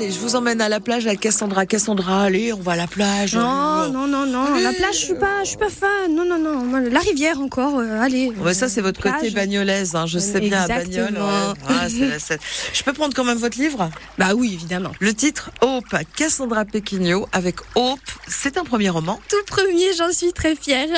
Allez, je vous emmène à la plage avec Cassandra. Cassandra, allez, on va à la plage. Non, non, non, non. La plage, je suis pas, je suis pas fan. Non, non, non. La rivière encore. euh, allez. Ouais, ça, c'est votre côté bagnolaise. Hein. Je sais bien, à Bagnole. Ouais. Ah, la. Je peux prendre quand même votre livre? Bah oui, évidemment. Le titre, Hope, Cassandra Pequigno, avec Hope. C'est un premier roman. Tout premier, j'en suis très fière.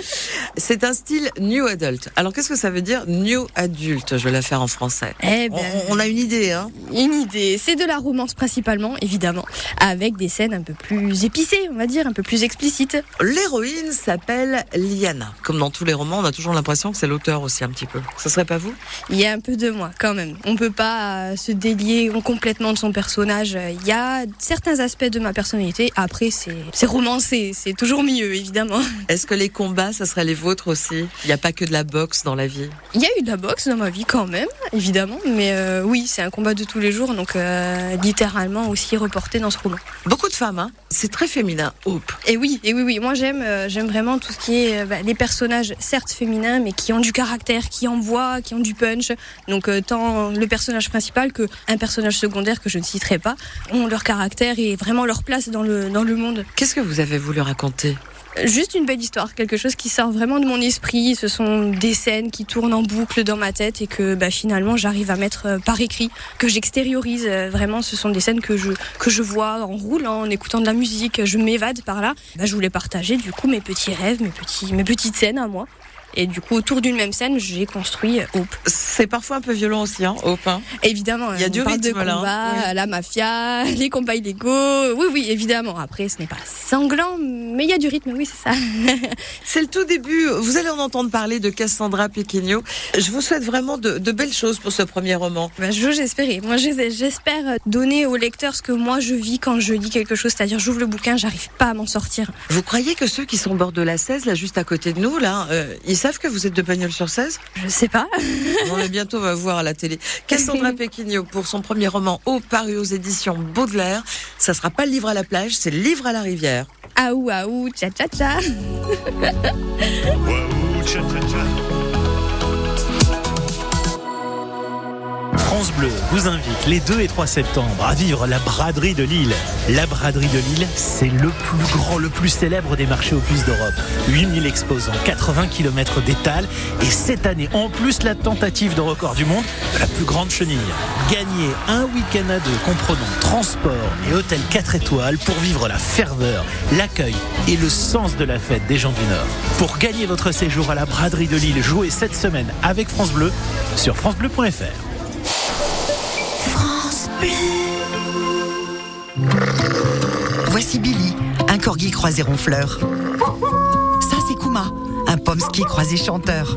C'est un style New Adult. Alors, qu'est-ce que ça veut dire New Adult? Je vais la faire en français. Eh ben, on a une idée, hein une idée. C'est de la romance principalement, évidemment, avec des scènes un peu plus épicées, on va dire, un peu plus explicites. L'héroïne s'appelle Liana. Comme dans tous les romans, on a toujours l'impression que c'est l'auteur aussi un petit peu. Ce serait pas vous? Il y a un peu de moi, quand même. On peut pas euh, se délier complètement de son personnage. Il y a certains aspects de ma personnalité. Après, c'est c'est romancé. C'est toujours mieux, évidemment. Est-ce que les combats, ça serait les vôtres aussi? Il n'y a pas que de la boxe dans la vie? Il y a eu de la boxe dans ma vie, quand même, évidemment. Mais euh, oui, c'est un combat de tous les jours, donc euh, littéralement aussi reporté dans ce roman. Beaucoup de femmes, hein C'est très féminin, Hope. Et oui, et oui, oui. Moi, j'aime, euh, j'aime vraiment tout ce qui est euh, bah, les personnages, certes féminins, mais qui ont du caractère, qui envoient, qui ont du punch. Donc, euh, tant le personnage principal que un personnage secondaire que je ne citerai pas ont leur caractère et vraiment leur place dans le dans le monde. Qu'est-ce que vous avez voulu raconter? Juste une belle histoire, quelque chose qui sort vraiment de mon esprit. Ce sont des scènes qui tournent en boucle dans ma tête et que bah, finalement j'arrive à mettre euh, par écrit, que j'extériorise. Euh, Vraiment, ce sont des scènes que je que je vois en roulant, en écoutant de la musique. Je m'évade par là. Bah, je voulais partager du coup mes petits rêves, mes petits mes petites scènes à moi. Et du coup, autour d'une même scène, j'ai construit euh, Hope. C'est parfois un peu violent aussi, hein, Hope. hein Évidemment, Il y a du parle de rythme, là, hein. combat, la mafia, les combats illégaux. Oui, oui, évidemment. Après, ce n'est pas sanglant, mais il y a du rythme, oui, c'est ça. C'est le tout début. Vous allez en entendre parler de Cassandra Pequigno. Je vous souhaite vraiment de, de belles choses pour ce premier roman. Bah, j'ose espérer. Moi, j'es- j'espère donner au lecteur ce que moi je vis quand je lis quelque chose. C'est-à-dire, j'ouvre le bouquin, j'arrive pas à m'en sortir. Vous croyez que ceux qui sont au bord de la 16, là, juste à côté de nous, là, euh, ils savent que vous êtes de sur 16 Je sais pas. Bientôt va voir à la télé. Cassandra Pequigno pour son premier roman Au paru aux éditions Baudelaire. Ça sera pas le livre à la plage, c'est le livre à la rivière. Aou, aou, tcha, tcha, tcha. vous invite les 2 et 3 septembre à vivre la braderie de Lille. La braderie de Lille, c'est le plus grand, le plus célèbre des marchés aux puces d'Europe. 8000 exposants, 80 km d'étal et cette année, en plus la tentative de record du monde de la plus grande chenille. Gagnez un week-end à deux comprenant transport et hôtel 4 étoiles pour vivre la ferveur, l'accueil et le sens de la fête des gens du Nord. Pour gagner votre séjour à la braderie de Lille, jouez cette semaine avec France Bleu sur francebleu.fr. Voici Billy, un corgi croisé ronfleur. Ça, c'est Kuma, un pomsky croisé chanteur.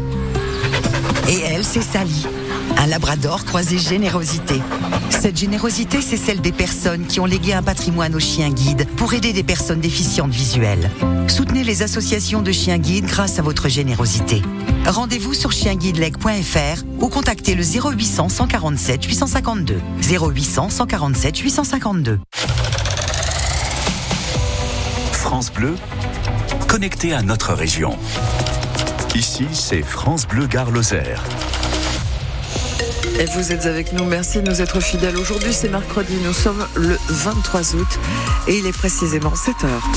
Et elle, c'est Sally, un labrador croisé générosité. Cette générosité, c'est celle des personnes qui ont légué un patrimoine aux chiens guides pour aider des personnes déficientes visuelles. Soutenez les associations de chiens guides grâce à votre générosité. Rendez-vous sur chienguideleg.fr ou contactez le 0800 147 852. 0800 147 852. France Bleu, connecté à notre région. Ici, c'est France Bleu Gare Lozère. Et vous êtes avec nous, merci de nous être fidèles. Aujourd'hui, c'est mercredi, nous sommes le 23 août et il est précisément 7 heures.